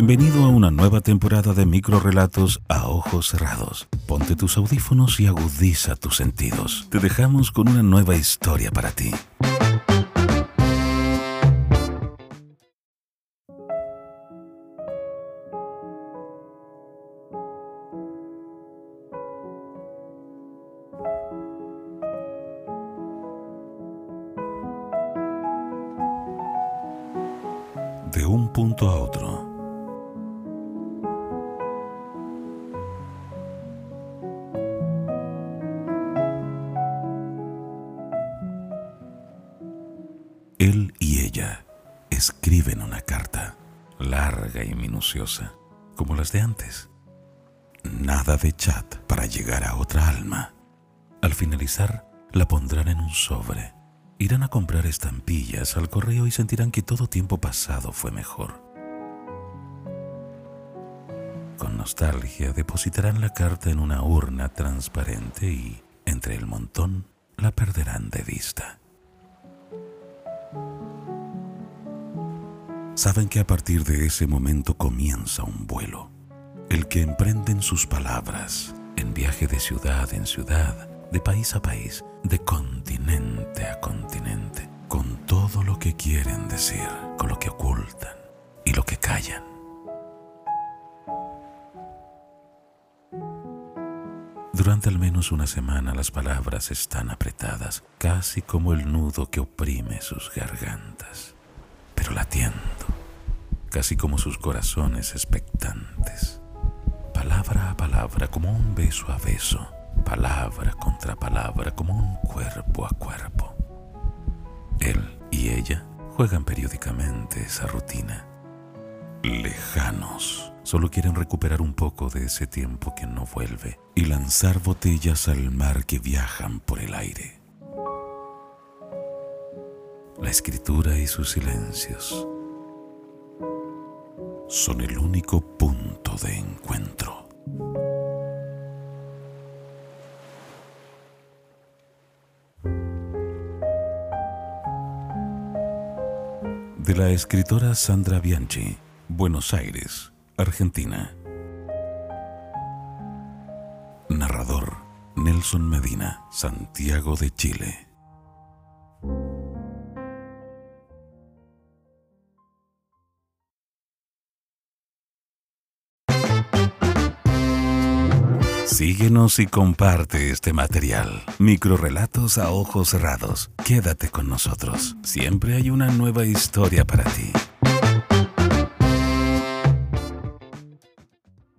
Bienvenido a una nueva temporada de microrelatos a ojos cerrados. Ponte tus audífonos y agudiza tus sentidos. Te dejamos con una nueva historia para ti. De un punto a otro. Él y ella escriben una carta, larga y minuciosa, como las de antes. Nada de chat para llegar a otra alma. Al finalizar, la pondrán en un sobre. Irán a comprar estampillas al correo y sentirán que todo tiempo pasado fue mejor. Con nostalgia depositarán la carta en una urna transparente y, entre el montón, la perderán de vista. Saben que a partir de ese momento comienza un vuelo, el que emprenden sus palabras en viaje de ciudad en ciudad, de país a país, de continente a continente, con todo lo que quieren decir, con lo que ocultan y lo que callan. Durante al menos una semana las palabras están apretadas, casi como el nudo que oprime sus gargantas casi como sus corazones expectantes. Palabra a palabra, como un beso a beso, palabra contra palabra, como un cuerpo a cuerpo. Él y ella juegan periódicamente esa rutina. Lejanos, solo quieren recuperar un poco de ese tiempo que no vuelve y lanzar botellas al mar que viajan por el aire la escritura y sus silencios son el único punto de encuentro. De la escritora Sandra Bianchi, Buenos Aires, Argentina. Narrador Nelson Medina, Santiago de Chile. Síguenos y comparte este material. Microrelatos a ojos cerrados. Quédate con nosotros. Siempre hay una nueva historia para ti.